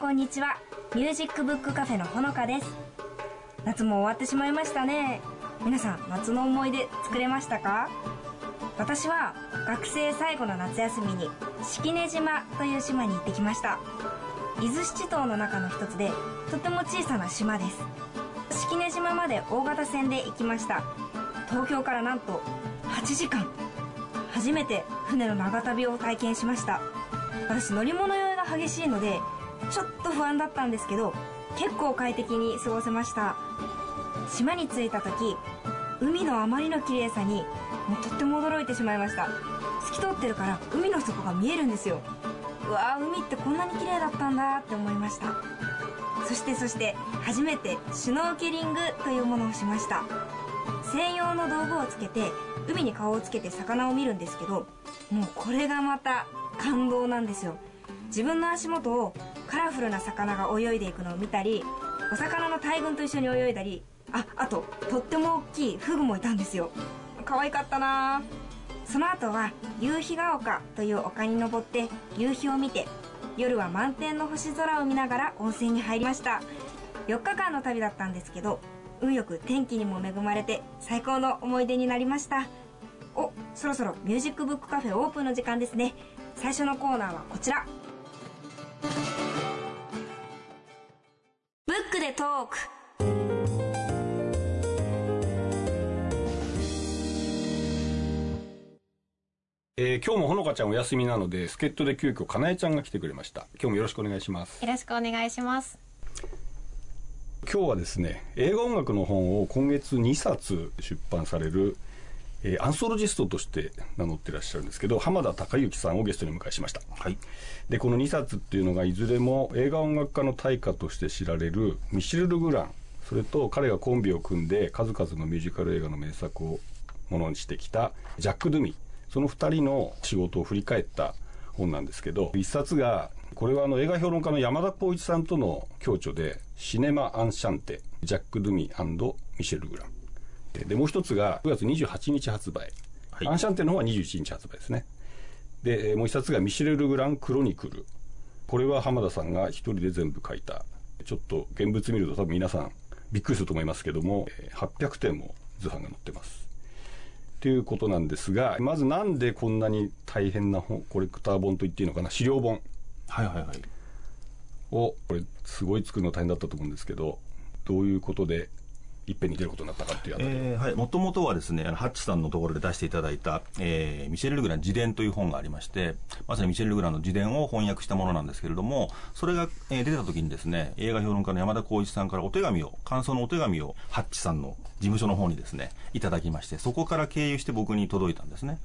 こんにちは。ミュージックブックカフェのほのかです。夏も終わってしまいましたね。皆さん夏の思い出作れましたか？私は学生最後の夏休みに式根島という島に行ってきました。伊豆七島の中の一つでとても小さな島です。式根島まで大型船で行きました。東京からなんと8時間。初めて船の長旅を体験しました。私乗り物酔いが激しいのでちょっと不安だったんですけど結構快適に過ごせました。島に着いた時海のあまりの綺麗さにもうとっても驚いてしまいました。透き通ってるから海の底が見えるんですよ。うわー海ってこんなに綺麗だったんだって思いました。そしてそして初めてシュノーケリングというものをしました。専用の道具をつけて海に顔をつけて魚を見るんですけどもうこれがまた感動なんですよ。自分の足元をカラフルな魚が泳いでいくのを見たりお魚の大群と一緒に泳いだりああととっても大きいフグもいたんですよ。可愛かったな。その後は夕日が丘という丘に登って夕日を見て夜は満天の星空を見ながら温泉に入りました。4日間の旅だったんですけど運よく天気にも恵まれて最高の思い出になりました。おそろそろミュージックブックカフェオープンの時間ですね。最初のコーナーはこちら。ブックでトークえー今日もほのかちゃんお休みなので、助っ人で急遽かなえちゃんが来てくれました。今日もよろしくお願いします。よろしくお願いします。今日はですね、映画音楽の本を今月2冊出版される、えーアンソロジストとして名乗ってらっしゃるんですけど、浜田孝之さんをゲストにお迎えしました。はい。で、この2冊っていうのがいずれも映画音楽家の大家として知られるミシェル・ルグラン、それと彼がコンビを組んで数々のミュージカル映画の名作をものにしてきたジャック・ドゥミ。その二人の仕事を振り返った本なんですけど、一冊が、これはあの映画評論家の山田光一さんとの共著で、シネマ・アンシャンテ、ジャック・ドゥミミシェル・グラン。で、もう一つが9月28日発売。はいアンシャンテの方は21日発売ですね。で、もう一冊がミシェル・ルグラン・クロニクル。これは浜田さんが一人で全部書いた。ちょっと現物見ると多分皆さんびっくりすると思いますけども、えー800点も図版が載ってます。ということなんですが、まずなんでこんなに大変な本、コレクター本と言っていいのかな、資料本はいはいはい。を、これすごい作るの大変だったと思うんですけど、どういうことでいっぺんに出ることになったかっていうあたり。えーはい。もともとはですね、ハッチさんのところで出していただいた、えーミシェル・ルグラン自伝という本がありまして、まさにミシェル・ルグランの自伝を翻訳したものなんですけれども、それが、えー出た時にですね、映画評論家の山田光一さんからお手紙を、感想のお手紙を、ハッチさんの事務所の方にですね、いただきまして、そこから経由して僕に届いたんですね。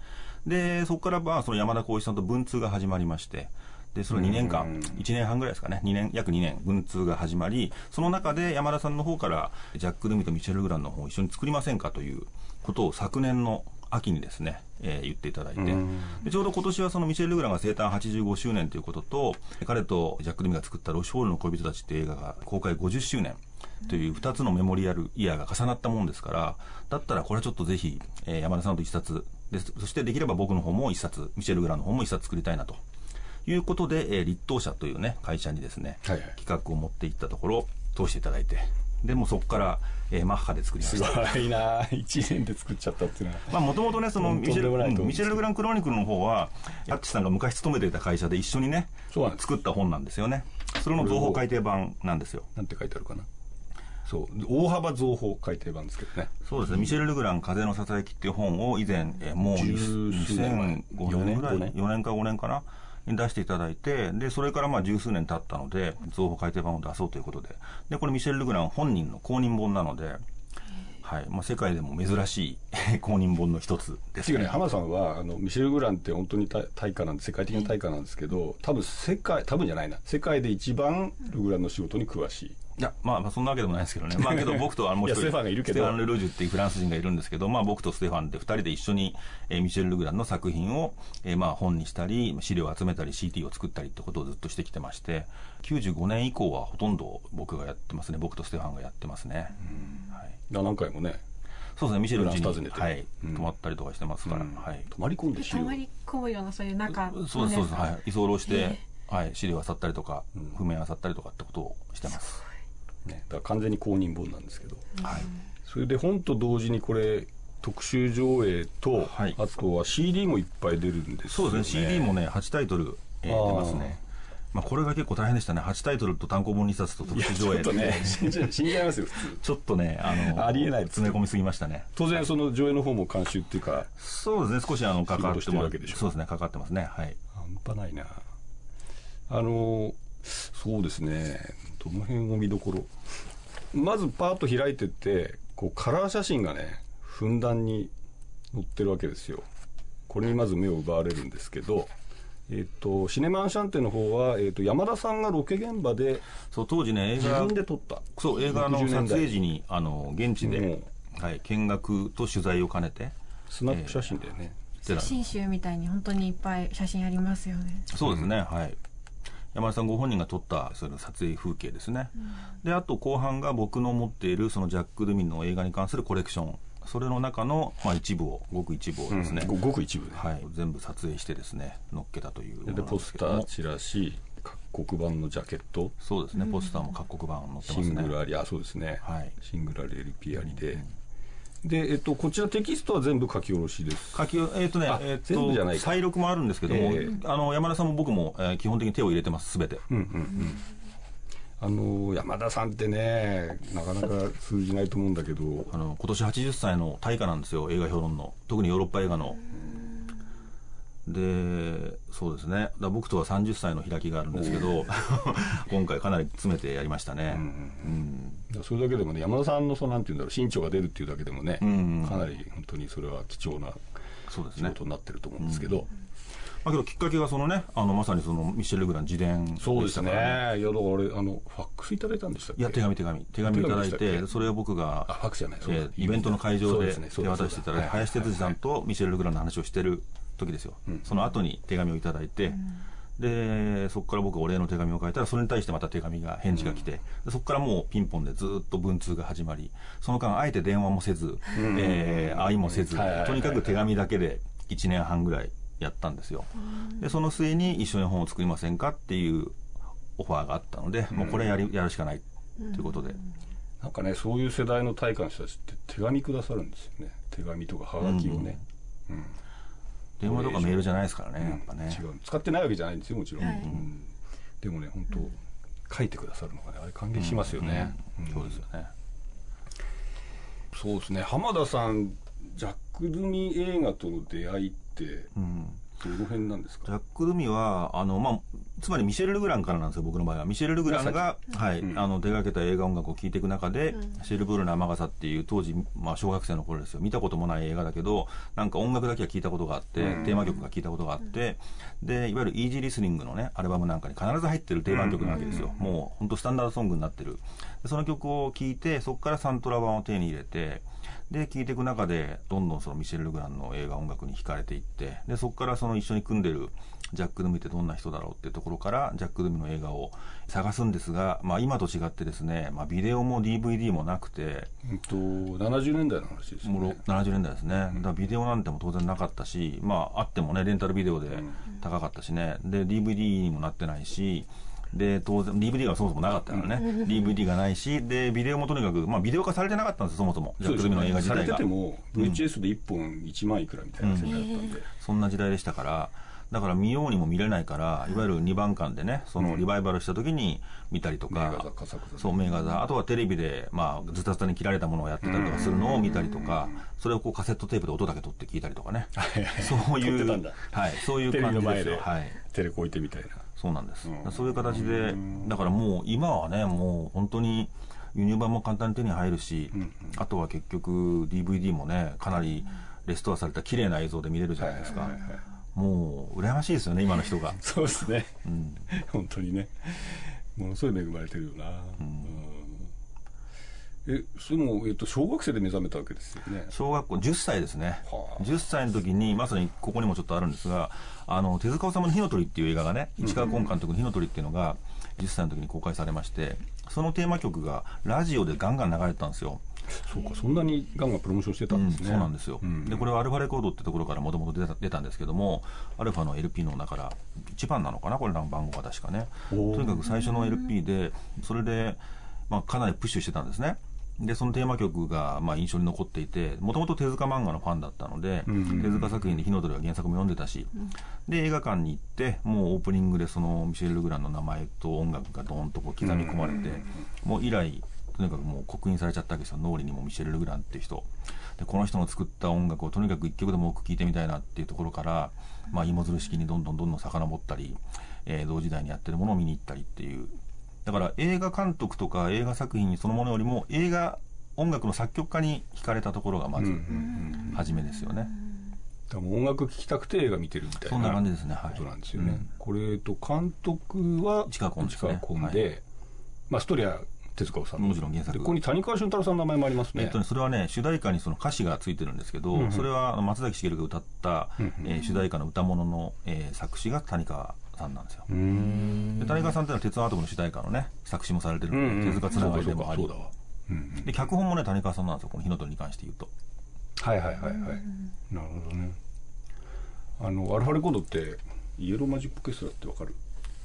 で、そこからまあ、その山田光一さんと文通が始まりまして、で、その2年間、1年半ぐらいですかね、2年、約2年、文通が始まり、その中で山田さんの方から、ジャック・ルミとミシェル・グランの方を一緒に作りませんかということを昨年の秋にですね、えー言っていただいて、でちょうど今年はそのミシェル・ルグランが生誕85周年ということと、彼とジャック・ルミが作ったロシュフォールの恋人たちっていう映画が公開50周年という2つのメモリアルイヤーが重なったもんですから、だったらこれはちょっとぜひ、えー山田さんと一冊で、そしてできれば僕の方も一冊、ミシェル・グランの方も一冊作りたいなと。いうことで、えー立東社というね、会社にですね、はいはい企画を持っていったところ、通していただいて、でもうそこから、えーマッハで作りますした。ごいなぁ一年で作っちゃったっていうのは。まあ、もともとね、その、うんミシェル、ミシェル・グラン・クロニクルの方は、ヤッチさんが昔勤めていた会社で一緒にね、そうなんです作った本なんですよね。それの情報改訂版なんですよ。なんて書いてあるかな。そう。大幅増法改訂版ですけどね。そうですね、ミシェル・ルグラン、風のささやきっていう本を以前、えーもう十数年前2005年ぐらい、四年4年か5年かな、に出していただいて、で、それからまあ十数年経ったので、情報改訂版を出そうということで、で、これミシェル・ルグラン本人の公認本なので、はいまあ、世界でも珍しい 公認本の一つですね。ね、浜さんはあのミシェル・グランって本当に大家なんで世界的な大家なんですけど、多分世界多分じゃないな世界で一番ルグランの仕事に詳しい。いや、まあ、まあ、そんなわけでもないですけどね。まあ、けど僕とあのもう一人、ステファンがいるけど。ステファン・ルルージュっていうフランス人がいるんですけど、まあ、僕とステファンで二人で一緒に、えー、ミシェル・ルグランの作品を、えー、まあ、本にしたり、資料を集めたり、CT を作ったりってことをずっとしてきてまして、95年以降はほとんど僕がやってますね。僕とステファンがやってますね。はい。何回もね。そうですね、ミシェル家に、はい、泊まったりとかしてますから、はい。泊まり込んで泊まり込むような、そういう中そうです、そうです、はい。居候して、はい、資料あさったりとか、譜面あさったりとかってことをしてます。ね、だから完全に公認本なんですけど、はい、それで本と同時にこれ特集上映と、はい、あとは CD もいっぱい出るんです、ね、そうですね。CD もね8タイトル、えー、出ますね。まあ、これが結構大変でしたね。8タイトルと単行本2冊と特集上映ちょっとね死んじゃいますよ。ちょっとね あのありえない詰め込みすぎましたね。当然その上映の方も監修っていうかそうですね。少しあのかかってもそうですねかかってますね。はい。半端ないな。あのそうですね。どの辺を見どころ？まずパーッと開いてってこうカラー写真がねふんだんに載ってるわけですよ。これにまず目を奪われるんですけどえっと、シネマンシャンテの方は、えっと、山田さんがロケ現場でそう当時ね映画自分で撮った。そう映画の撮影時にあの現地で、はい、見学と取材を兼ねてスナップ写真だよね、えー、写真集みたいに本当にいっぱい写真ありますよね。そうですね、はい山田さんご本人が撮ったその撮影風景ですね、うん、であと後半が僕の持っているそのジャック・ドゥミンの映画に関するコレクション。それの中の、まあ、一部をごく一部をですね、うん、ごく一部、はい、全部撮影してですね載っけたというでポスターチラシ各国版のジャケット。そうですね。ポスターも各国版載ってますね。シングルありあそうですね、はい、シングルあり LP ありで、うんで、えっと、こちらテキストは全部書き下ろしです。書き、えっとね、えっと、じゃない再録もあるんですけども、えー、あの、山田さんも僕も、えー、基本的に手を入れてます、すべて。うんうんうん。あの山田さんってね、なかなか通じないと思うんだけど、あの今年80歳の大家なんですよ、映画評論の、特にヨーロッパ映画の。で、そうですね、だ僕とは30歳の開きがあるんですけど、今回、かなり詰めてやりましたね、うんうん、それだけでもね、山田さんのそのなんていうんだろう、身長が出るっていうだけでもね、うんうん、かなり本当にそれは貴重な仕事になってると思うんですけど。まあ、けどきっかけがそのね、あのまさにそのミシェル・グラン自伝、ね、そうですね、いやだから俺あの、ファックスいただいたんでしたっけ？いや、手紙、手紙、手紙いただいて、それを僕が、あファックスじゃない、えー、イベントの会場で手渡していただいて、林哲司さんとミシェル・グランの話をしてる時ですよ、その後に手紙をいただいて、でそこから僕お礼の手紙を書いたらそれに対してまた手紙が返事が来て、うん、そこからもうピンポンでずっと文通が始まりその間あえて電話もせず、うん、えー、会いもせず、とにかく手紙だけで1年半ぐらいやったんですよ、でその末に一緒に本を作りませんかっていうオファーがあったので、もうこれやりやるしかないということで。なんかねそういう世代の大家の人たちって手紙くださるんですよね。手紙とかはがきをね、うん電話とかメールじゃないですからね、やっぱね。違う。使ってないわけじゃないんですよ、もちろん。はい、うん、でもね、本当、書いてくださるのがね、あれ感激しますよね。そうですよね。そうですね。浜田さん、ジャック・ドゥミ映画との出会いって、うんどの辺なんですか？ジャック・ドゥミは、あの、まあ、つまりミシェル・ルグランからなんですよ、僕の場合は。ミシェル・ルグランが、はい、うん、あの、手がけた映画音楽を聴いていく中で、うん、シェルブールの雨傘っていう当時、まあ、小学生の頃ですよ。見たこともない映画だけど、なんか音楽だけは聞いたことがあって、うん、テーマ曲が聞いたことがあって、で、いわゆるイージーリスニングのね、アルバムなんかに必ず入ってる定番曲なわけですよ。もう、本当スタンダードソングになってる。その曲を聴いて、そこからサントラ版を手に入れて、で、聴いていく中で、どんどんそのミシェル・ルグランの映画音楽に惹かれていって、で、そこからその一緒に組んでるジャック・ドゥミってどんな人だろうっていうところから、ジャック・ドゥミの映画を探すんですが、まあ今と違ってですね、まあビデオも DVD もなくて、と、70年代の話ですね。もう70年代ですね。だからビデオなんても当然なかったし、まああってもね、レンタルビデオで高かったしね、で、DVD にもなってないし、で、当然、DVD がそもそもなかったからね。DVD がないし、で、ビデオもとにかく、まあ、ビデオ化されてなかったんですよ、そもそも。ジャック・の映画自体が。されてても、VHS で1本1万いくらみたいな世界だったんで。そんな時代でしたから、だから見ようにも見れないから、いわゆる2番館でね、そのリバイバルした時に見たりとか、そう、名画座、あとはテレビで、まあ、ズタズタに切られたものをやってたりとかするのを見たりとか、それをこうカセットテープで音だけ取って聞いたりとかね。そういう、はい、そういう感じです。よ。はい。テレコ置いてみたいな。そうなんです。そういう形で、だからもう今はね、もう本当に、輸入版も簡単に手に入るし、うんうん。あとは結局 DVD もねかなりレストアされた綺麗な映像で見れるじゃないですか、もう羨ましいですよね今の人が、そうですね。うん、本当にね。ものすごい恵まれてるよな、うん。えそれも、えっと、小学生で目覚めたわけですよね。小学校10歳ですね、はあ。10歳の時にまさにここにもちょっとあるんですがあの手塚治虫の「火の鳥」っていう映画がね市川崑監督の「火の鳥」っていうのが10歳の時に公開されましてそのテーマ曲がラジオでガンガン流れてたんですよ、そうかそんなにガンガンプロモーションしてたんですね、そうなんですよ、うん。でこれはアルファレコードってところからもともと出た出たんですけどもアルファの LP の中から1番なのかな？これらの番号が確かね。とにかく最初の LP でそれで、まあ、かなりプッシュしてたんですね。でそのテーマ曲がまあ印象に残っていてもともと手塚漫画のファンだったので、うんうんうん。手塚作品で「火の鳥」は原作も読んでたし、で映画館に行ってもうオープニングでそのミシェル・ルグランの名前と音楽がドーンとこう刻み込まれて、もう以来とにかくもう刻印されちゃったわけですよ。脳裏にもミシェル・ルグランっていう人。でこの人の作った音楽をとにかく一曲でも多く聴いてみたいなっていうところから、まあ、芋づる式にどんどんどんどん遡ったり、えー同時代にやってるものを見に行ったりっていう。だから映画監督とか映画作品そのものよりも映画音楽の作曲家に惹かれたところがまずうんうんうん。初めですよね、だからもう音楽聴きたくて映画見てるみたいなそんな感じですね。はい。ことなんですよね、うん。これと監督は市川崑ですね。市川崑で、まあストーリーは手塚治虫もちろん原作でここに谷川俊太郎さんの名前もありますね、えっとね、それはね主題歌にその歌詞がついてるんですけど、うんうん。それは松崎しげるが歌った、うんうん。えー主題歌の歌物の、えー作詞が谷川さんなんですよ、うーん。で谷川さんっていうのは鉄腕アトムの主題歌のね作詞もされてるので、うんうん。手塚つながりでもあり。そうかそうかそうだ。わうんうんで脚本もね谷川さんなんですよこの火の鳥に関して言うと。はいはいはいはい。なるほどね。あのアルファレコードってイエローマジックオーケストラってわかる？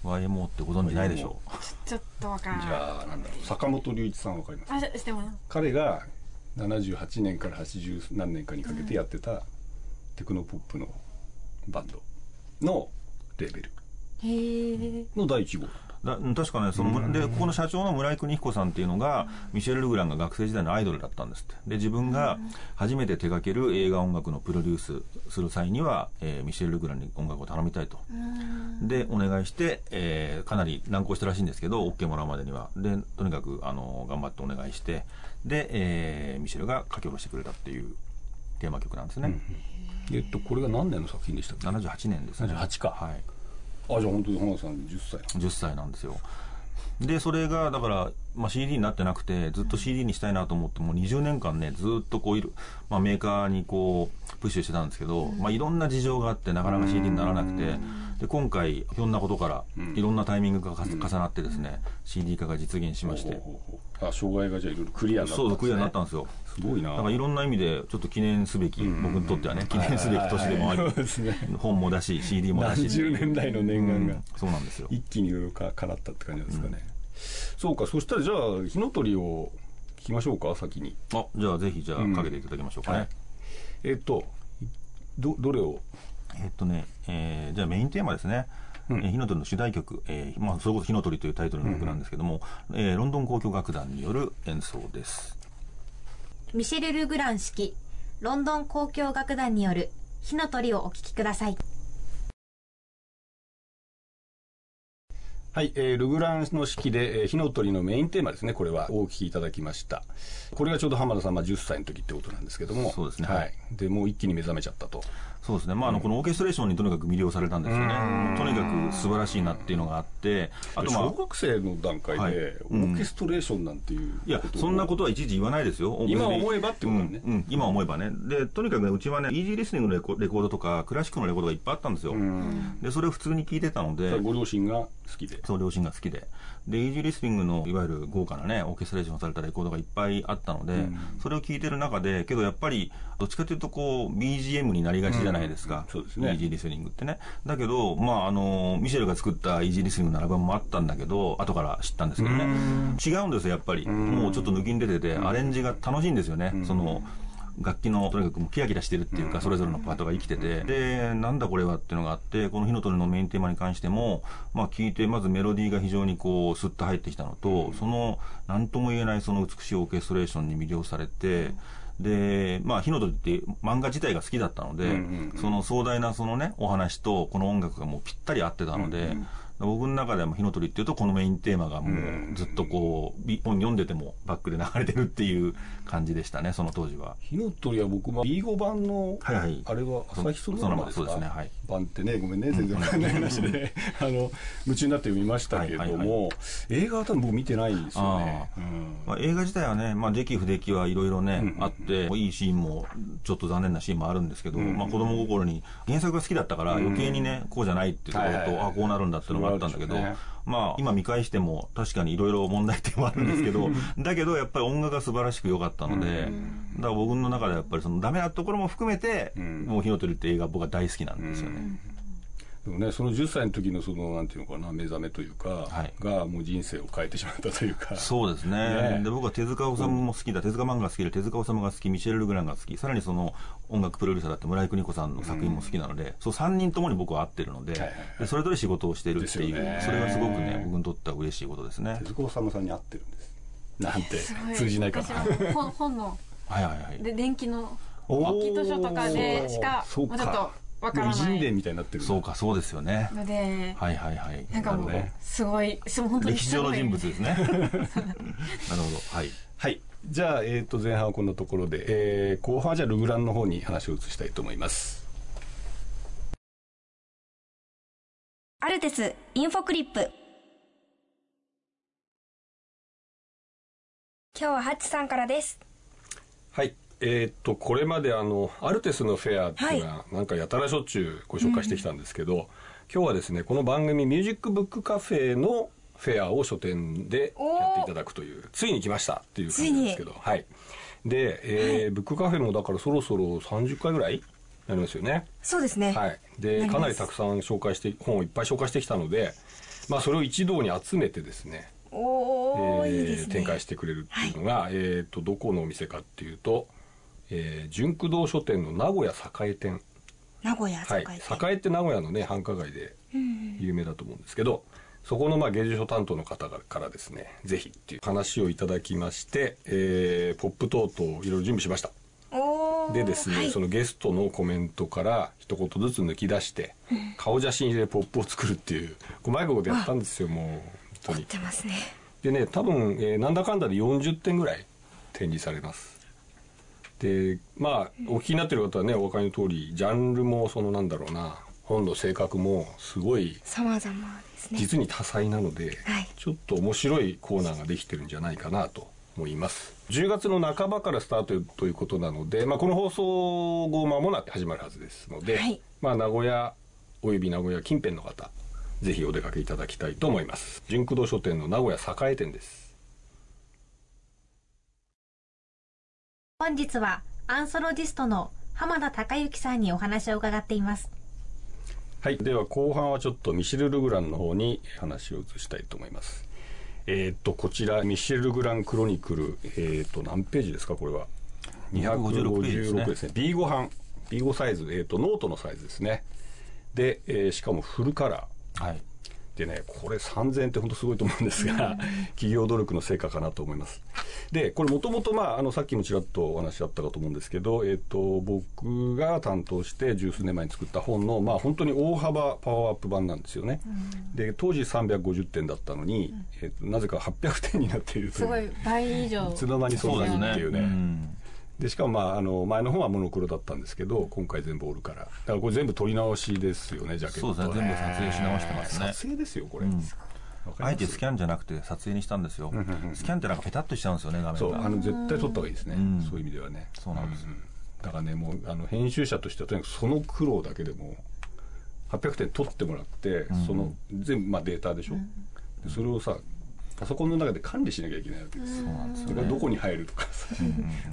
YMO ってご存知ないでしょちょっとわからないじゃあなんだろう？坂本龍一さんわかります？あししても彼が78年から80何年かにかけてやってたテクノポップのバンドのレーベルへえの第1号だ確かねその、でここの社長の村井邦彦さんっていうのが、ミシェル・ルグランが学生時代のアイドルだったんですって。で自分が初めて手掛ける映画音楽のプロデュースする際には、えーミシェル・ルグランに音楽を頼みたいと。でお願いして、えーかなり難航したらしいんですけど OK もらうまでには。でとにかくあの頑張ってお願いしてで、えーミシェルが書き下ろしてくれたっていうテーマ曲なんですね、えっとこれが何年の作品でしたっけ？78年ですね。78か。はいあじゃあ本当に浜田さん10歳な10歳なんですよ。でそれがだから、まあ、CD になってなくてずっと CD にしたいなと思ってもう20年間ねずっとこういる、まあ、メーカーにこうプッシュしてたんですけど、まあ、いろんな事情があってなかなか CD にならなくてで今回ひょんなことからいろんなタイミングがか重なってですね CD 化が実現しまして。あ障害がじゃあいろいろクリアになったんです、ね、そうクリアになったんですよすごいな。だからいろんな意味でちょっと記念すべき僕にとってはね記念すべき年でもあり。本もだし CD もだし。何十年来の念願が、うんそうなんですよ。一気にいろいろか叶ったって感じですかね、そうかそしたらじゃあ火の鳥を聞きましょうか先に。あじゃあぜひじゃうんあかけていただきましょうかね、はい。えっとどどれを？えっとね、えーじゃあメインテーマですね。うん。えー火の鳥の主題曲、えーまあ、それこそ火の鳥というタイトルの曲なんですけども、えーロンドン交響楽団による演奏です。ミシェル・ルグラン式ロンドン交響楽団による火の鳥をお聴きくださいはい、えールグランの式で、えー火の鳥のメインテーマですね、これはお聞きいただきました。これがちょうど浜田さん、まあ、10歳の時ってことなんですけども、そうですねはい。で、もう一気に目覚めちゃったと。そうですね、まあ、あのこのオーケストレーションにとにかく魅了されたんですよね。とにかく素晴らしいなっていうのがあって、あとまあ小、学生の段階で、はい。オーケストレーションなんていういやことをそんなことはいちいち言わないですよ、今思えばってことだね。うんうん。今思えばね、でとにかくね、うちはね、イージーリスニングのレコレコードとか、クラシックのレコードがいっぱいあったんですよ、うん。でそれを普通に聞いてたので、ご両親が好きで。そう両親が好きで。でイージーリスニングのいわゆる豪華なねオーケストレーションされたレコードがいっぱいあったので、それを聴いてる中でけどやっぱりどっちかというとこう BGM になりがちじゃないですか、うんそうですね。イージーリスニングってね。だけどまああのミシェルが作ったイージーリスニングのアルバムもあったんだけど後から知ったんですけどね。違うんですよやっぱり。もうちょっと抜きに出ててアレンジが楽しいんですよね、その楽器のとにかくもうキラキラしてるっていうか、それぞれのパートが生きてて、で、なんだこれはっていうのがあって、この火の鳥のメインテーマに関しても、まあ聞いて、まずメロディーが非常にこう、スッと入ってきたのと、その、なんとも言えないその美しいオーケストレーションに魅了されて、で、まあ、火の鳥って漫画自体が好きだったので、その壮大なそのね、お話とこの音楽がもうぴったり合ってたので、僕の中でも火の鳥っていうとこのメインテーマがもうずっとこうび本読んでてもバックで流れてるっていう感じでしたねその当時は。火の鳥は僕も B5 版の、はいはい。あれは朝日そのままですかですねはい。版ってねごめんね全然わかんない話で、あの夢中になって読みましたけども、映画は多分僕見てないんですよね。まあ、映画自体はね、まあ、時期不出来はいろいろね、あって、いいシーンも、ちょっと残念なシーンもあるんですけど、まあ、子供心に、原作が好きだったから、余計にね、こうじゃないっていうところと、あこうなるんだっていうのがあったんだけど、まあ、今見返しても、確かにいろいろ問題点はあるんですけど、だけど、やっぱり音楽が素晴らしく良かったので、だから僕の中ではやっぱり、そのダメなところも含めて、ん。もう、火の鳥って映画、僕は大好きなんですよね。でもねその10歳の時のそのなんていうのかな目覚めというか、はい。がもう人生を変えてしまったというか。そうですね。ね。で僕は手塚治虫も好きだ、手塚漫画が好きで手塚治虫が好き。ミシェル・ルグランが好き。さらにその音楽プロデューサーだって村井邦子さんの作品も好きなので、そう3人ともに僕は合ってるので,、はいはいでそれぞれ仕事をしてるっていう、それがすごくね僕にとっては嬉しいことですね。手塚治虫さんに合ってるんです。なんて通じないかな。本本のはいはいはい。で電気の大きい図書とかでしか。もうちょっとわからない。伝みたいになってるそうかそうですよね。のではいはいはい。なんかもうなるほどね。すごいすごい本当に歴史上の人物ですね。なるほど。はい。はい。じゃあ、えー、と前半はこんなところで、えー後半はじゃあルグランの方に話を移したいと思います。アルテスインフォクリップ。今日はハッチさんからです。はいえーっとこれまであのアルテスのフェアっていうのは、なんかやたらしょっちゅうご紹介してきたんですけど、今日はですねこの番組「ミュージックブックカフェ」のフェアを書店でやっていただくというついに来ましたっていう感じなんですけどはい。で、えーブックカフェもだからそろそろ30回ぐらいなりますよね。そうですね、はい、でかなりたくさん紹介して本をいっぱい紹介してきたので、まあ、それを一堂に集めてですねおお、いいですね。展開してくれるっていうのが、えー、とどこのお店かっていうと、えー、純駆動書店の名古屋栄店。名古屋はい。栄店、栄って名古屋のね繁華街で有名だと思うんですけど、そこのまあ芸術書担当の方からですねぜひっていう話をいただきまして、えーポップ等々いろいろ準備しました。でですね、はい。そのゲストのコメントから一言ずつ抜き出して、顔写真入れポップを作るっていううまいことやったんですよもう本当に。凝ってますね。でね多分、えーなんだかんだで40点ぐらい展示されますでまあお聞きになってる方はねお分かりの通りジャンルもそのなんだろうな本の性格もすごい様々ですね。実に多彩なので、はい。ちょっと面白いコーナーができてるんじゃないかなと思います。10月の半ばからスタートということなので、まあ、この放送後間もなく始まるはずですので、はい。まあ、名古屋および名古屋近辺の方ぜひお出かけいただきたいと思います。純駆動書店の名古屋栄店です本日はアンソロジストの浜田孝之さんにお話を伺っています。はい、では後半はちょっとミシェル・ルグランの方に話を移したいと思います。えーっとこちらミシェル・ルグランクロニクル、えーっと何ページですかこれは？256ページですね。ですね。B5 版。B5 サイズ、えーっとノートのサイズですね。で、えーしかもフルカラー。はいでねこれ3000円って本当すごいと思うんですが、企業努力の成果かなと思います。でこれもともとまああのさっきもちらっとお話あったかと思うんですけど、えっと僕が担当して十数年前に作った本のまあ本当に大幅パワーアップ版なんですよね、で当時350点だったのに、えっとなぜか800点になっているという。すごい倍以上。いつの間にそうなるっていうね。んでしかもまああの前の本はモノクロだったんですけど今回全部オールカラー。だからこれ全部撮り直しですよねジャケットそうですね全部撮影し直してますね。撮影ですよこれ、あえてスキャンじゃなくて撮影にしたんですよ、スキャンってなんかペタッとしちゃうんですよね画面が。そうあの絶対撮った方がいいですね、ん。そういう意味ではね。そうなんですだからねもうあの編集者としてはとにかくその苦労だけでも800点取ってもらって、その全部まあデータでしょ、でそれをさパソコンの中で管理しなきゃいけないわけですよ、それがどこに入るとか。さ、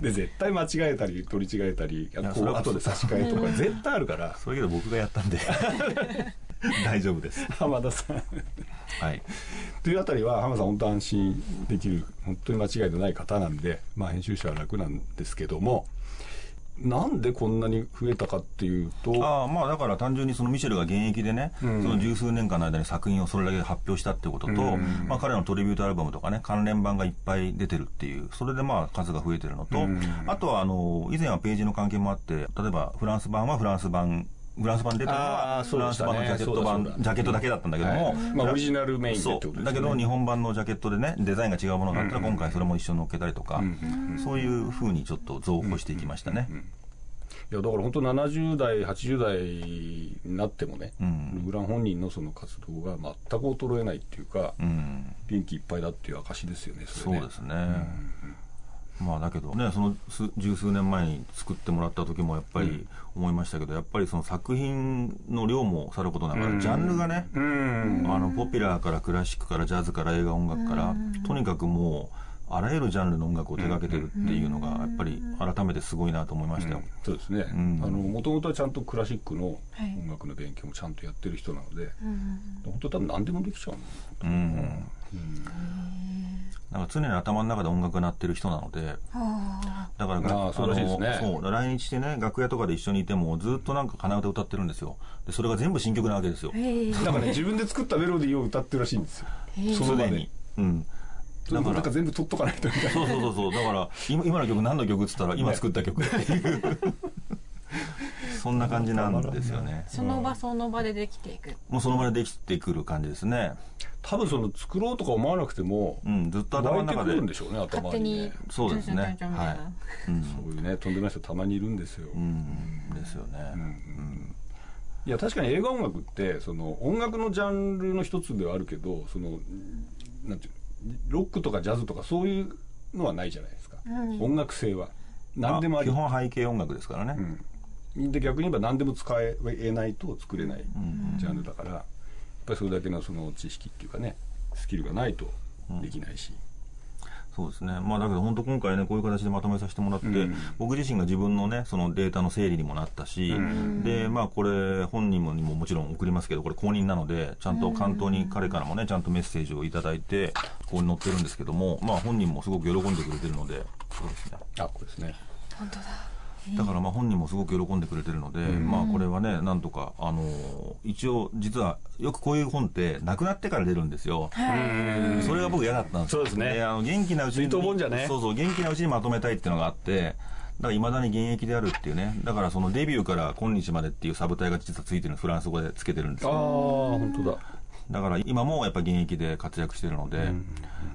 で絶対間違えたり取り違えたりこう後で差し替えとか絶対あるから。それけど僕がやったんで。大丈夫です。浜田さん。はい。というあたりは浜田さん本当安心できる本当に間違いのない方なんで、まあ、編集者は楽なんですけどもなんでこんなに増えたかっていうとああまあだから単純にそのミシェルが現役でね、ん。その十数年間の間に作品をそれだけで発表したってことと、うん。まあ彼のトリビュートアルバムとかね、関連版がいっぱい出てるっていう、それでまあ数が増えてるのと、うん。あとはあの、以前はページの関係もあって、例えばフランス版はフランス版フランス版に出たのあは、フランス版のジャケット版ジャケットだけだったんだけども、はい。まあオリジナルメインでってそことだけど日本版のジャケットでねデザインが違うものがあったら今回それも一緒に乗っけたりとか、そういうふうにちょっと増補していきましたね、いやだから本当70代80代になってもね、うん。ルグラン本人のその活動が全く衰えないっていうか、うん。元気いっぱいだっていう証ですよねそれね。そうですね、まあだけどねその数十数年前に作ってもらった時もやっぱり思いましたけど、やっぱりその作品の量もさることながら、ジャンルがね、うん。あのポピュラーからクラシックからジャズから映画音楽から、とにかくもうあらゆるジャンルの音楽を手掛けてるっていうのがやっぱり改めてすごいなと思いましたよ、そうですね。ん。もともとはちゃんとクラシックの音楽の勉強もちゃんとやってる人なので、本当多分何でもできちゃうのうんか常に頭の中で音楽が鳴ってる人なのでだからああそうらしいですね。そう来日してね楽屋とかで一緒にいてもずっとなんか鼻歌歌ってるんですよ。でそれが全部新曲なわけですよ。だ からね自分で作ったメロディーを歌ってるらしいんですよ。その場で。すでに。うん。だからなんか全部取っとかないとみたいな。そうそうそうそう。だから今今の曲何の曲っつったら今作った曲っていうそんな感じなんですよね。その場その場でできていく。もうその場でできてくる感じですね。多分その作ろうとか思わなくてもうんずっと頭湧いてくの中でるんでしょうね頭勝手に。にね。そうですねはい。うん。そういうねとんでもない人たまにいるんですよ、うん。ですよね。うん。いや確かに映画音楽ってその音楽のジャンルの一つではあるけどそのなんていうのロックとかジャズとかそういうのはないじゃないですか、音楽性は。何でもあり。基本背景音楽ですからね。うん、で逆に言えば何でも使えないと作れないジャンルだから、やっぱりそれだけのその知識っていうかねスキルがないとできないし、そうですね、まあ、だけど本当、今回ね、こういう形でまとめさせてもらって、うん。僕自身が自分のね、そのデータの整理にもなったし、で、まあ、これ、本人もにももちろん送りますけど、これ、公認なので、ちゃんと関東に彼からもね、ちゃんとメッセージをいただいて、ここに載ってるんですけども、まあ、本人もすごく喜んでくれてるので、そうですね。あこれですね。だからまあ本人もすごく喜んでくれてるので、まあこれはね、なんとか、あのー一応、実は、よくこういう本って、亡くなってから出るんですよ。それが僕嫌だったんですよそうですねあの元気なうちに。そうそう、元気なうちにまとめたいっていうのがあって、だから未だに現役であるっていうね。だからそのデビューから今日までっていうサブタイが実はついてるのフランス語でつけてるんですああよ。本当だだから今もやっぱ現役で活躍してるので、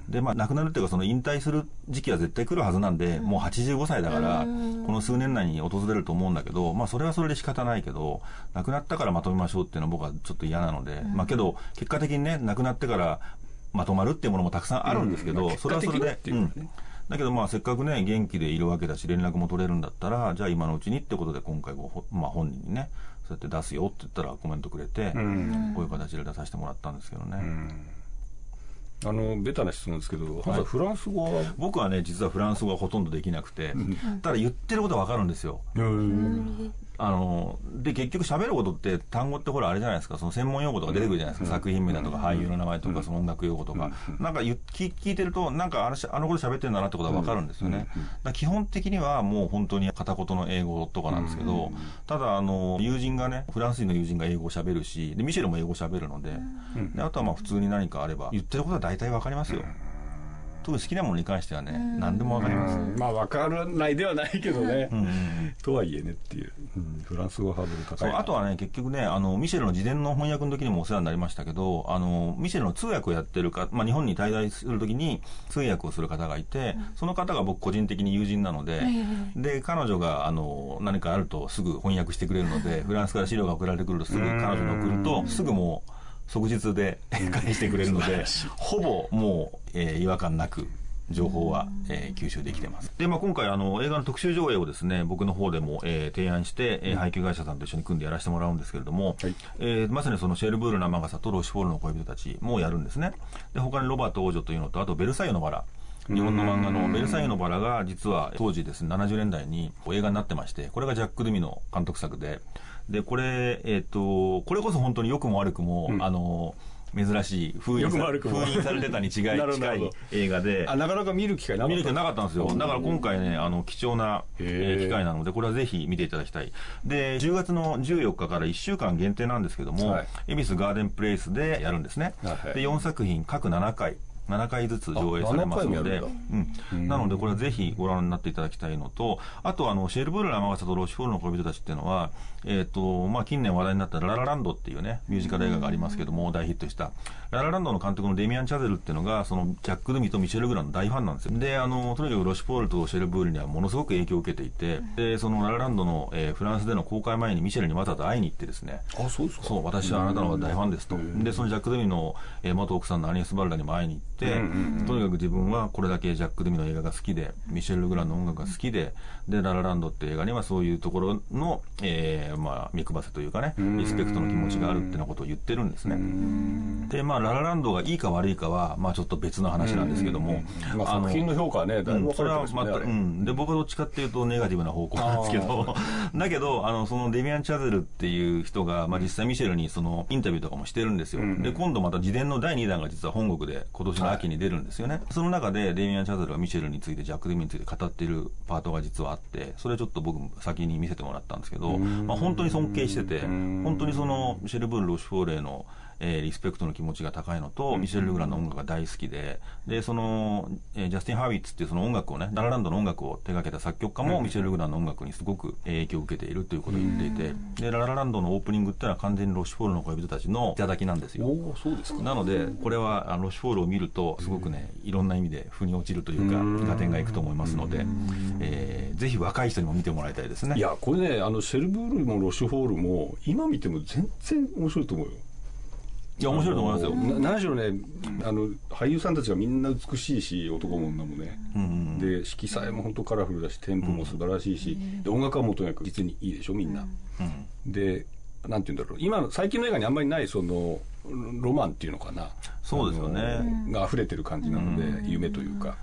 で、まあ亡くなるっていうかその引退する時期は絶対来るはずなんで、もう85歳だから、この数年内に訪れると思うんだけど、まあそれはそれで仕方ないけど、亡くなったからまとめましょうっていうのは僕はちょっと嫌なので、まあけど、結果的にね、亡くなってからまとまるっていうものもたくさんあるんですけど、うん。それはそれで、うかね。だけどまあせっかくね、元気でいるわけだし、連絡も取れるんだったら、じゃあ今のうちにってことで今回こうほ、まあ本人にね、そうやって出すよって言ったらコメントくれて、ん。こういう形で出させてもらったんですけどね。あのベタな質問ですけど、ハンさんフランス語は？僕はね、実はフランス語がほとんどできなくて、ただ言ってることはわかるんですよ。あの、で、結局喋ることって単語ってほらあれじゃないですか、その専門用語とか出てくるじゃないですか、作品名だとか俳優の名前とか、その音楽用語とか。なんか言聞聞いてると、なんかあのしあのこと喋ってるんだなってことはわかるんですよね。基本的にはもう本当に片言の英語とかなんですけど、ただあの、友人がね、フランス人の友人が英語を喋るし、で、ミシェルも英語喋るので、で、あとはまあ普通に何かあれば、言ってることは大体わかりますよ。特に好きなものに関してはね、何でもわかります。まあ分からないではないけどね、とはいえねっていう、うん。フランス語ハードル高そういなあとはね、結局ね、あの、ミシェルの自伝の翻訳の時にもお世話になりましたけど、あの、ミシェルの通訳をやってるか、まあ、日本に滞在する時に通訳をする方がいて、その方が僕個人的に友人なので、で、彼女が、あの、何かあるとすぐ翻訳してくれるので、フランスから資料が送られてくるとすぐ彼女に送ると、すぐもう、即日で返してくれるので、ほぼもう、えー違和感なく、情報は、えー吸収できてます。で、まあ、今回、あの、映画の特集上映をですね、僕の方でも、えー提案して、えー配給会社さんと一緒に組んでやらせてもらうんですけれども、はい。えーまさにそのシェルブール生笠とロシュフォールの恋人たちもやるんですね。で、他にロバート王女というのと、あとベルサイユのバラ。日本の漫画のベルサイユのバラが実は当時ですね、70年代に映画になってまして、これがジャック・ドゥミの監督作で、で、これ、えっ、と、これこそ本当に良くも悪くも、あの、珍しい封印さ良くも悪くも。封印されてたに違い 近い映画で。あなかなか見る機会なかった。見る機会なかったんですよ。だから今回ね、あの、貴重な、えへー。ー機会なので、これはぜひ見ていただきたい。で、10月の14日から1週間限定なんですけども、はい。恵比寿ガーデンプレイスでやるんですね。はいはい。で、4作品、各7回。7回ずつ上映されますのであ7回もやるうん、なのでこれはぜひご覧になっていただきたいのとあとあのシェルブールの雨傘とロシュフォールの恋人たちっていうのは、えーとまあ、近年話題になった「ララランド」っていうねミュージカル映画がありますけども大ヒットしたララランドの監督のデミアン・チャゼルっていうのがそのジャック・ドゥミとミシェル・グランの大ファンなんですよ。であのとにかくロシュフォールとシェルブールにはものすごく影響を受けていてでそのララランドの、えーフランスでの公開前にミシェルにわざわざ会いに行ってですね。あそうですか。そう私はあなたの大ファンですと、でそのジャック・ドゥミの、えー元奥さんのアニエス・バルダにも会いに行って、とにかく自分はこれだけジャック・ドゥミの映画が好きでミシェル・ルグランの音楽が好きででララランドって映画にはそういうところの、えーまあ、見くばせというかねリスペクトの気持ちがあるってなことを言ってるんですね。でまあララランドがいいか悪いかは、まあ、ちょっと別の話なんですけども、まあ、作品の評価はねだいぶ分かそれてますね、また、あれうん。で、僕はどっちかっていうとネガティブな方向なんですけど、だけど、あの、そのデミアン・チャゼルっていう人が、まあ実際ミシェルにそのインタビューとかもしてるんですよ。で、今度また自伝の第2弾が実は本国で今年の秋に出るんですよね。その中でデミアン・チャゼルがミシェルについて、ジャック・デミについて語っているパートが実はあって、それちょっと僕先に見せてもらったんですけど、まあ本当に尊敬してて、本当にそのシェルブール・ロシュフォールのえーリスペクトの気持ちが高いのと、ミシェル・ルグランの音楽が大好きで、で、その、えージャスティン・ハーウィッツっていうその音楽をね、ララランドの音楽を手掛けた作曲家も、ミシェル・ルグランの音楽にすごく影響を受けているということを言っていて、で、ララランドのオープニングっていうのは完全にロシュフォールの恋人たちの頂きなんですよ。おおそうですかなので、これはあのロシュフォールを見ると、すごくね、いろんな意味で腑に落ちるというか、合点がいくと思いますので、えーぜひ若い人にも見てもらいたいですね。いやこれねあのシェルブールもロシュフォールも今見ても全然面白いと思うよいや、面白いと思いますよ。な何しろねあの俳優さんたちがみんな美しいし男も女もね、で色彩も本当カラフルだしテンポも素晴らしいし、で音楽はもうとにかく実にいいでしょみんな、でなんて言うんだろう。今の最近の映画にあんまりないそのロマンっていうのかな。そうですよね。が溢れてる感じなので、夢というか、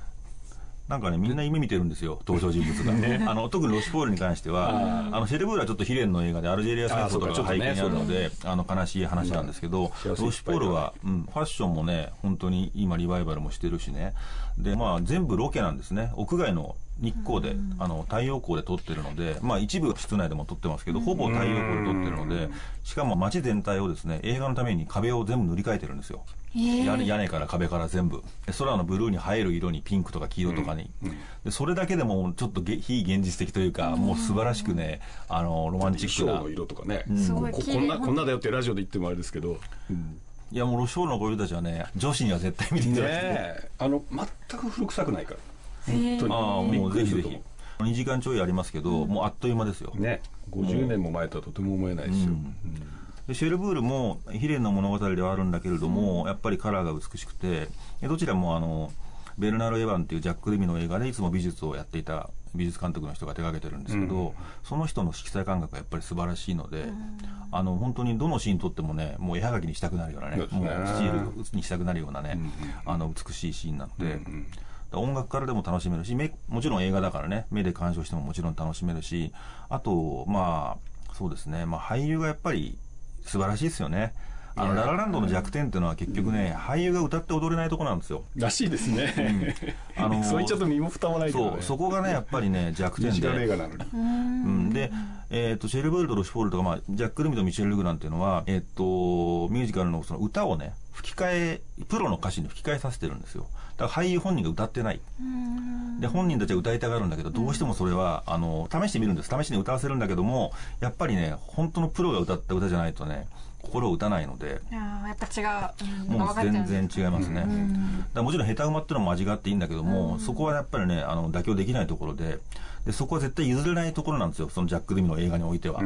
なんかね、みんな夢見てるんですよ、登場人物が。あの、特にロシュフォールに関しては、あの、シェルブールはちょっと悲恋の映画でアルジェリア戦争とかが背景にあるので、あの、悲しい話なんですけど、ロシュフォールは、うん、ファッションもね、本当に今リバイバルもしてるしね。で、まあ、全部ロケなんですね。屋外の日光で、あの、太陽光で撮ってるので、まあ、一部室内でも撮ってますけど、ほぼ太陽光で撮ってるので、しかも街全体をですね、映画のために壁を全部塗り替えてるんですよ。屋根屋根から壁から全部。で空のブルーに映える色にピンクとか黄色とかに、でそれだけでもちょっとげ非現実的というか、もう素晴らしくねあのロマンチックな。衣装の色とかね、すごいここんなこんなだよってラジオで言ってもあれですけど、いやもうロショールの恋人たちはね女子には絶対見ていただきたい、ねえ。あの全く古臭くないから。本当に。ああもうぜひぜひ。びっくりする2時間ちょいありますけど、もうあっという間ですよ、ね。50年も前とはとても思えないですよ、でシェルブールも悲恋の物語ではあるんだけれども、やっぱりカラーが美しくてでどちらもあのベルナード・エヴァンっていうジャック・デミの映画でいつも美術をやっていた美術監督の人が手掛けてるんですけど、その人の色彩感覚がやっぱり素晴らしいので、あの本当にどのシーン撮ってもねもう絵はがきにしたくなるようなねね。もうスチールにしたくなるようなね、あの美しいシーンなので。音楽からでも楽しめるし目もちろん映画だからね目で鑑賞してももちろん楽しめるしあとまあそうですね、まあ、俳優がやっぱり素晴らしいですよね。あのララランドの弱点っていうのは結局ね、俳優が歌って踊れないとこなんですよ。らしいですね、あの そう言っちゃうと身も蓋もないね。そうそこがねやっぱりね弱点で。うん、で、えー、とシェルブールとロシュフォールとか、まあ、ジャック・ルミとミシェル・ルグランっていうのは、えー、とミュージカルのその歌をね吹き替えプロの歌手に吹き替えさせてるんですよだから俳優本人が歌ってない。で本人たちは歌いたがるんだけどどうしてもそれはあの試してみるんです。試しに歌わせるんだけどもやっぱりね本当のプロが歌った歌じゃないとね心を打たないのでいやーやっぱ違う、うん、もう全うん然違いますね、だもちろん下手馬っていうのも味があっていいんだけども、そこはやっぱりねあの妥協できないところででそこは絶対譲れないところなんですよ。そのジャック・デミの映画においては、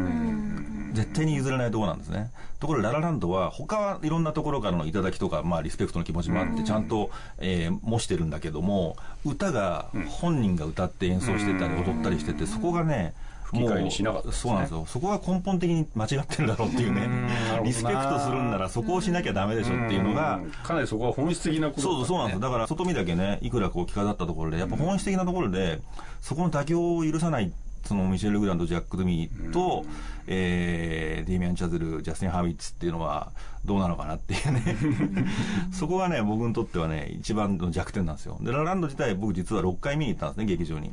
絶対に譲れないところなんですね。ところでララランドは他はいろんなところからの頂きとか、まあ、リスペクトの気持ちもあってちゃんと、えー模してるんだけども歌が本人が歌って演奏してたり踊ったりしててそこがね替えにしなかったね。そうなんですよ。そこが根本的に間違ってるだろうっていうね。リスペクトするんならそこをしなきゃダメでしょっていうのがうんかなりそこは本質的なことそうそうそうなんですよ。だから外見だけね、いくらこう着飾ったところで、やっぱ本質的なところで、そこの妥協を許さないっそのミシェル・グランドジャック・ドゥミーと、えー、デイミアン・チャズルジャスティン・ハービッツっていうのはどうなのかなっていうね。そこがね僕にとってはね一番の弱点なんですよ。でラランド自体僕実は6回見に行ったんですね劇場に。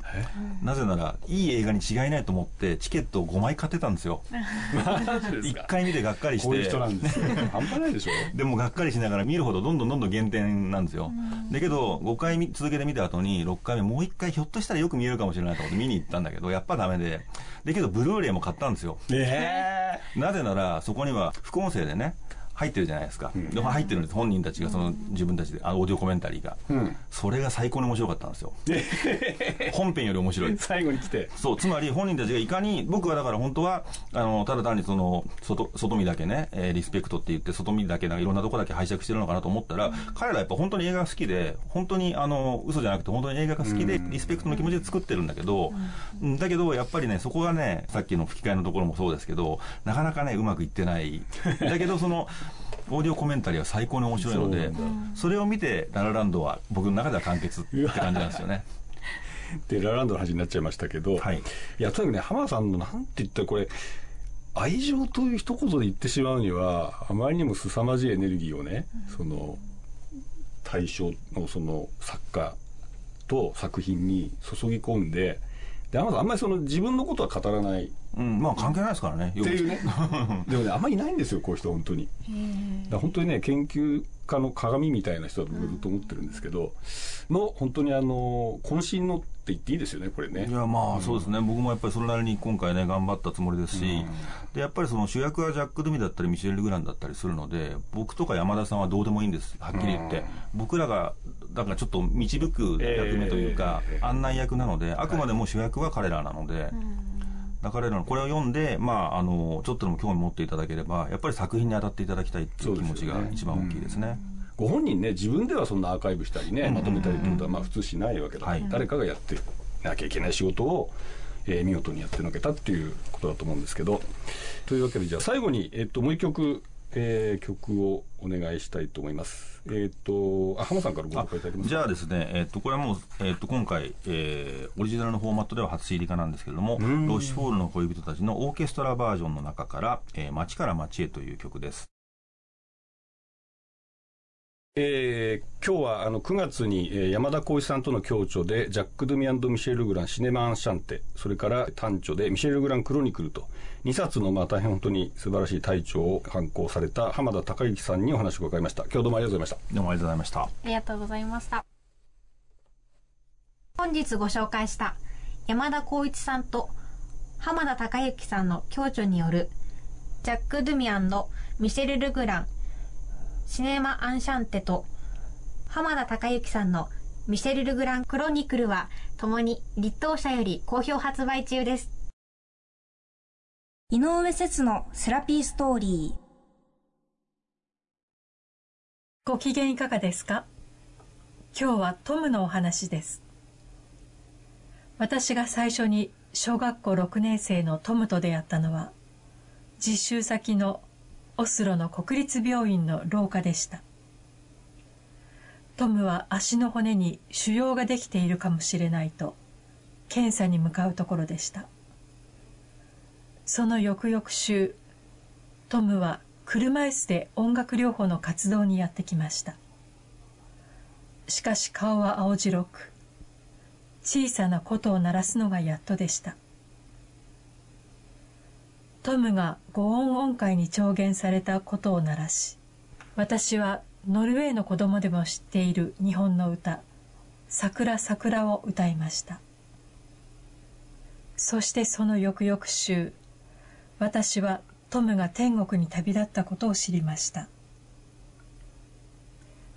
なぜならいい映画に違いないと思ってチケットを5枚買ってたんですよ。1回見てがっかりして。こういう人なんですよ 半端ないでしょ？でもがっかりしながら見るほどどんどんどんどん減点なんですよ、だけど5回続けて見た後に6回目もう1回ひょっとしたらよく見えるかもしれないと思って見に行ったんだけどやっぱダメで。だけどブルーレイも買ったんですよ。えなぜならそこには副音声でね入ってるじゃないですか、で入ってるんです。本人たちがその自分たちであオーディオコメンタリーが、ん。それが最高に面白かったんですよ。本編より面白い。最後に来て。そう、つまり本人たちがいかに、僕はだから本当は、あの、ただ単にその、外、外見だけね、えーリスペクトって言って、外見だけ、なんかいろんなとこだけ拝借してるのかなと思ったら、彼らやっぱ本当に映画が好きで、本当にあの、嘘じゃなくて本当に映画が好きで、リスペクトの気持ちで作ってるんだけど、うん。だけど、やっぱりね、そこがね、さっきの吹き替えのところもそうですけど、なかなかね、うまくいってない。だけど、その、オーディオコメンタリーは最高に面白いのでそれを見て、ララランドは僕の中では完結って感じなんですよね。でラランドの話になっちゃいましたけど、はい。いやとにかくね浜田さんのなんて言ったらこれ愛情という一言で言ってしまうにはあまりにも凄まじいエネルギーをね、その対象のその作家と作品に注ぎ込んでで浜田さんあんまりその自分のことは語らない。うん、まあ関係ないですからね。っていうね。でもねあんまりいないんですよこういう人本当に。だ本当にね研究家の鏡みたいな人だと僕ずっと思ってるんですけど、の本当にあの渾身のって言っていいですよねこれね。いやまあそうですね、僕もやっぱりそれなりに今回ね頑張ったつもりですし、でやっぱりその主役はジャック・ドゥミだったりミシェル・グランだったりするので僕とか山田さんはどうでもいいんですはっきり言って、僕らがだからちょっと導く役目というか、えー案内役なのであくまでも主役は彼らなので。だから彼らのこれを読んで、まあ、あのちょっとでも興味持っていただければやっぱり作品に当たっていただきたいっていう気持ちが一番大きいですね。ご本人ね自分ではそんなアーカイブしたりねまとめたりってことはまあ普通しないわけだ。から、はい。誰かがやってなきゃいけない仕事を、えー見事にやってのけたっていうことだと思うんですけど。というわけでじゃあ最後に、えっともう一曲、えー曲をお願いしたいと思います。えっ、とあ浜さんからご紹介いただけますか？じゃあですね、えっとこれはもう、えっと今回、えーオリジナルのフォーマットでは初 CD 化なんですけれども、ロシュフォールの恋人たちのオーケストラバージョンの中から、えー街から街へという曲です。えー今日はあの9月に、えー山田浩一さんとの共著でジャック・ドゥミアンド・ミシェル・グランシネマ・アンシャンテそれから短著でミシェル・グラン・クロニクルと2冊のまあ大変本当に素晴らしい大著を刊行された浜田孝之さんにお話を伺いました今日はどうもありがとうございましたどうもありがとうございました。ありがとうございました。本日ご紹介した山田光一さんと浜田孝之さんの共著によるジャック・ドゥミアンド・ミシェル・ルグランシネマ・アンシャンテと浜田孝之さんのミシェル・ルグラン・クロニクルは共に立東社より好評発売中です。井上節のセラピーストーリー。ご機嫌いかがですか？今日はトムのお話です私が最初に小学校6年生のトムと出会ったのは実習先のオスロの国立病院の廊下でした。トムは足の骨に腫瘍ができているかもしれないと検査に向かうところでした。その翌々週トムは車椅子で音楽療法の活動にやってきました。しかし顔は青白く小さな琴を鳴らすのがやっとでした。トムが五音音階に調弦された琴を鳴らし私はノルウェーの子供でも知っている日本の歌「桜桜」を歌いました。そしてその翌々週私はトムが天国に旅立ったことを知りました。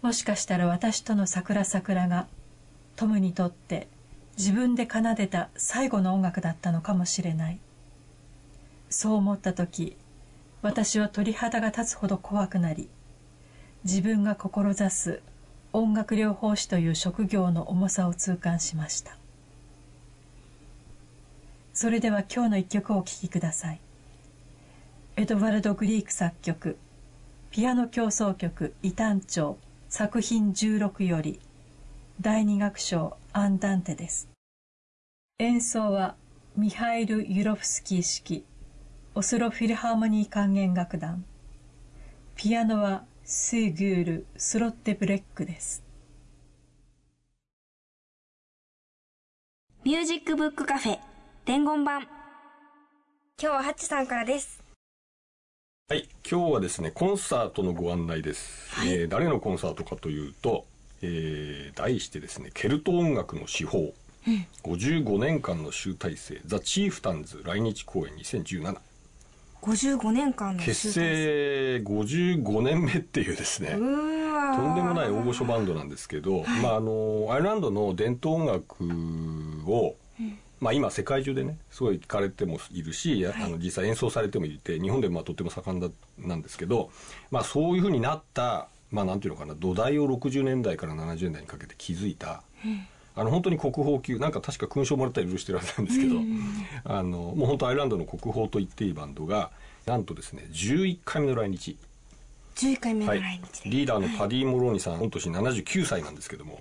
もしかしたら私との桜桜がトムにとって自分で奏でた最後の音楽だったのかもしれない。そう思った時私は鳥肌が立つほど怖くなり自分が志す音楽療法士という職業の重さを痛感しました。それでは今日の一曲をお聴きください。エドワルド・グリーク作曲ピアノ協奏曲異端調作品16より第二楽章アンダンテです。演奏はミハイル・ユロフスキー式。オスロフィルハーモニー管弦楽団。ピアノはスーグール・スロッテブレックです。ミュージックブックカフェ伝言版。今日はハッチさんからです。はい、今日はですね、コンサートのご案内です。えー誰のコンサートかというと、えー題してですね、ケルト音楽の司法、55年間の集大成、ザ・チーフタンズ来日公演2017。55年間の結成55年目っていうですね、とんでもない大御所バンドなんですけど、まああのアイルランドの伝統音楽を、まあ今世界中でねすごい聞かれてもいるし、やあの実際演奏されてもいて日本でもまあとっても盛んだなんですけど、まあそういうふうになったまあなんていうのかな土台を60年代から70年代にかけて築いた。あの本当に国宝級なんか確か勲章もらったりいろいろしてるはずなんですけど、あのもう本当アイルランドの国宝と言っていいバンドがなんとですね11回目の来日。11回目のはい。来日で、リーダーのパディ・モローニさん、御年79歳なんですけども、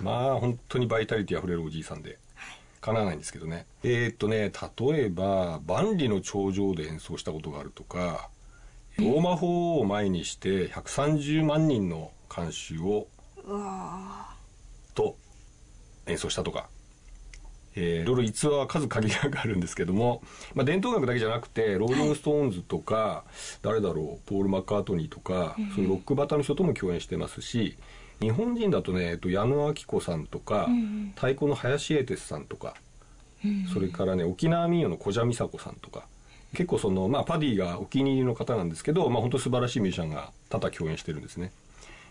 まあ本当にバイタリティあふれるおじいさんで、かなわないんですけどね。えーっとね、例えば、万里の長城で演奏したことがあるとか、ローマ法王を前にして130万人の観衆を、と演奏したとか、えーいろいろ逸話は数限りなくあるんですけども、まあ、伝統楽だけじゃなくてローリング・ストーンズとか、誰だろうポール・マッカートニーとか、そういうロック畑の人とも共演してますし日本人だとね、えっと、矢野顕子さんとか、太鼓の林英哲さんとか、それからね沖縄民謡の小蛇美佐子さんとか結構その、まあ、パディがお気に入りの方なんですけど、まあ、本当素晴らしいミュージシャンが多々共演してるんですね。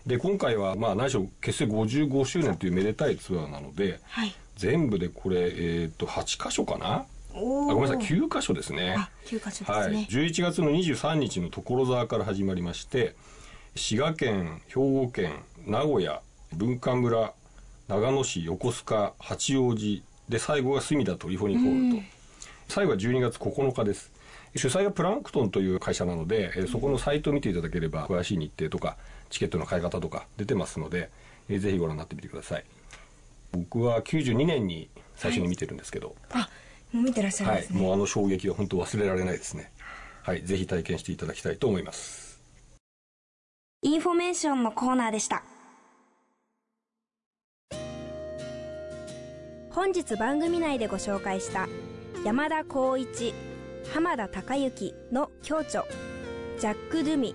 で今回は、まあ、何しろ結成55周年というめでたいツアーなので、はい。全部でこれ、えー、と8箇所かな？あおごめんなさい9箇所ですね。あ9箇所ですはい、ね、11月の23日の所沢から始まりまして滋賀県兵庫県名古屋文化村長野市横須賀八王子で最後が隅田トリフォニーホールと。最後は12月9日です。主催はプランクトンという会社なので、えーそこのサイトを見ていただければ詳しい日程とかチケットの買い方とか出てますので、えーぜひご覧になってみてください僕は92年に最初に見てるんですけど、あもう見てらっしゃるんはい、ですね、もうあの衝撃は本当忘れられないですね。はい、ぜひ体験していただきたいと思います。インフォメーションのコーナーでした本日番組内でご紹介した山田宏一濱田髙志の共著ジャック・ドゥミ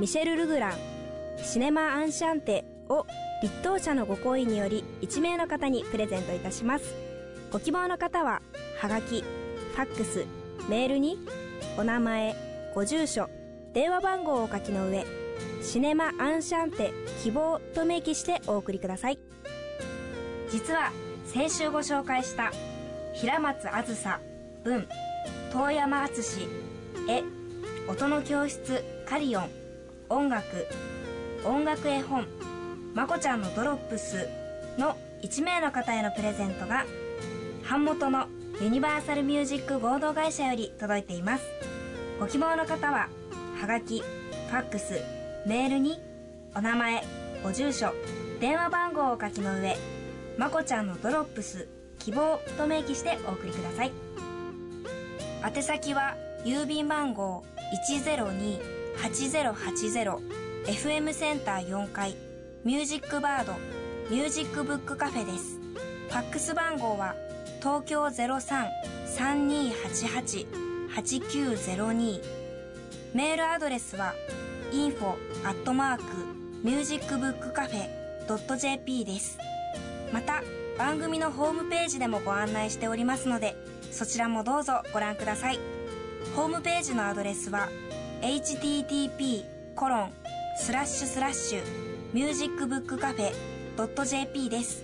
ミシェル・ルグランシネマ・アンシャンテを立東舎のご厚意により1名の方にプレゼントいたします。ご希望の方ははがきファックスメールにお名前ご住所電話番号をお書きの上シネマアンシャンテ希望と明記してお送りください。実は先週ご紹介した平松あずさ文遠山敦絵音の教室カリオン音楽音楽絵本まこちゃんのドロップスの1名の方へのプレゼントが版元のユニバーサルミュージック合同会社より届いています。ご希望の方ははがきファックスメールにお名前ご住所電話番号をお書きの上まこちゃんのドロップス希望と明記してお送りください。宛先は郵便番号102-8080 FM センター4階ミュージックバードミュージックブックカフェです。ファックス番号は東京03-3288-8902メールアドレスは info アットマークミュージックブックカフェ .jp です。また番組のホームページでもご案内しておりますのでそちらもどうぞご覧ください。ホームページのアドレスは http コロンスラッシュスラッシュミュージックブックカフェドット .jp です。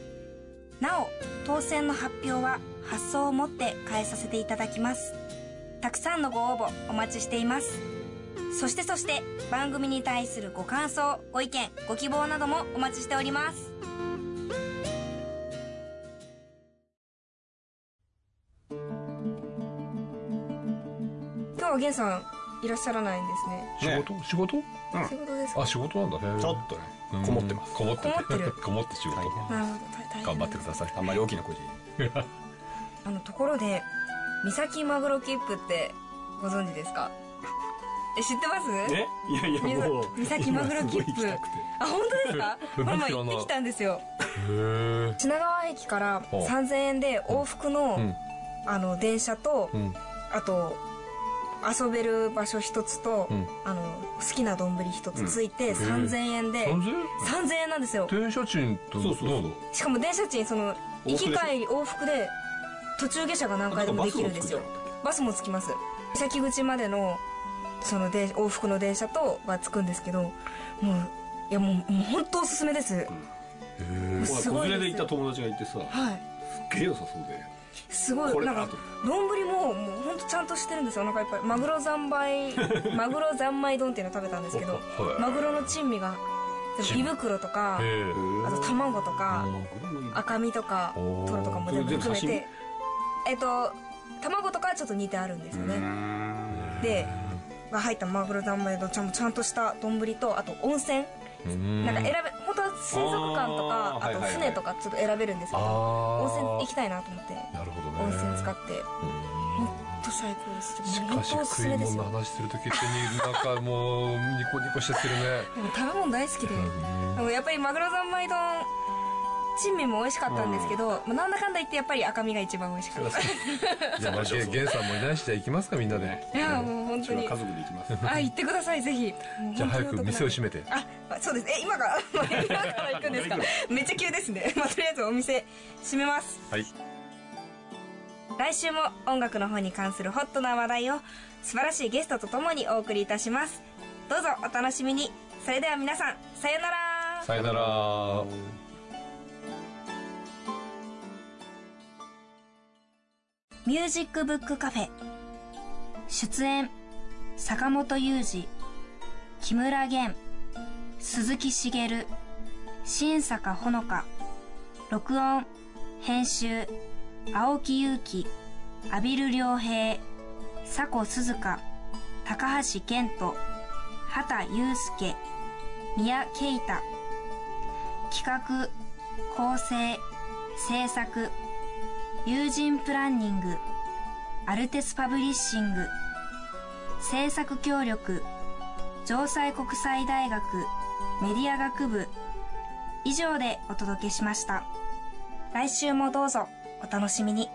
なお当選の発表は発送をもって代えさせていただきます。たくさんのご応募お待ちしています。そしてそして番組に対するご感想ご意見ご希望などもお待ちしております。今日はゲンさんいらっしゃらないんですね。仕事、仕事？仕事ですか？あ仕事なんだ。ねちょっとね、こもってます。こもってこもってる。こもって仕事。なるほど。大大変。頑張ってください。あんまり大きな声で あのところで三崎マグロ切符ってご存知ですか？え知ってます？え？いやいやもう。三崎マグロ切符。あ本当ですか？この前知らない行ってきたんですよ。へえ品川駅からほう。3000円で往復の、うん。あの電車と、うん。あと遊べる場所一つと、うん。あの好きな丼一つついてうん3000円で、3000 3000円？なんですよ。電車賃とそうそうそう。しかも電車賃その行き帰り往復で途中下車が何回でもできるんですよ。バスもつきます。先口までのそので往復の電車とはつくんですけどもういやもうもう本当おすすめです、へえすごいです。子連れで行った友達がいてさはい。すっげえ良さそうですごいなんか丼ももう本当ちゃんとしてるんですよ。お腹いっぱい。マグロ三昧 マグロ三昧丼っていうのを食べたんですけどはい。マグロの珍味が胃袋とかあと卵とかうん赤身とかトロとかも全部含めてえっと卵とかはちょっと似てあるんですよね。でが入ったマグロ三昧丼ちゃんちゃんとした丼とあと温泉うんなんか選べ本当は水族館とかあと船とかちょっと選べるんですけど温泉行きたいなと思ってなるほどね。温泉使って。うん。本当最高です。しかし食いすめですよ物の話するときってなんかもうニコニコしてするね。でも食べ物大好きで。でもやっぱりマグロ三昧丼珍味も美味しかったんですけど、まあなんだかんだ言ってやっぱり赤身が一番美味しかった。じゃあまあゲンゲンさんもいないしじゃあ行きますかみんなで。いやもう本当に。家族で行きます。あ行ってくださいぜひ。じゃあ早く店を閉めめて。あそうです。え今から 今から行くんですか？めっちゃ急ですね、まあ、とりあえずお店閉めます。はい。来週も音楽の方に関するホットな話題を素晴らしいゲストとともにお送りいたします。どうぞお楽しみに。それでは皆さんさようなら。さよならミュージックブックカフェ。出演坂本雄二木村玄鈴木茂新坂ほのか録音編集青木祐希阿比留良平佐古鈴鹿高橋健人畑祐介宮慶太。企画構成制作友人プランニングアルテスパブリッシング制作協力城西国際大学メディア学部以上でお届けしました来週もどうぞお楽しみに。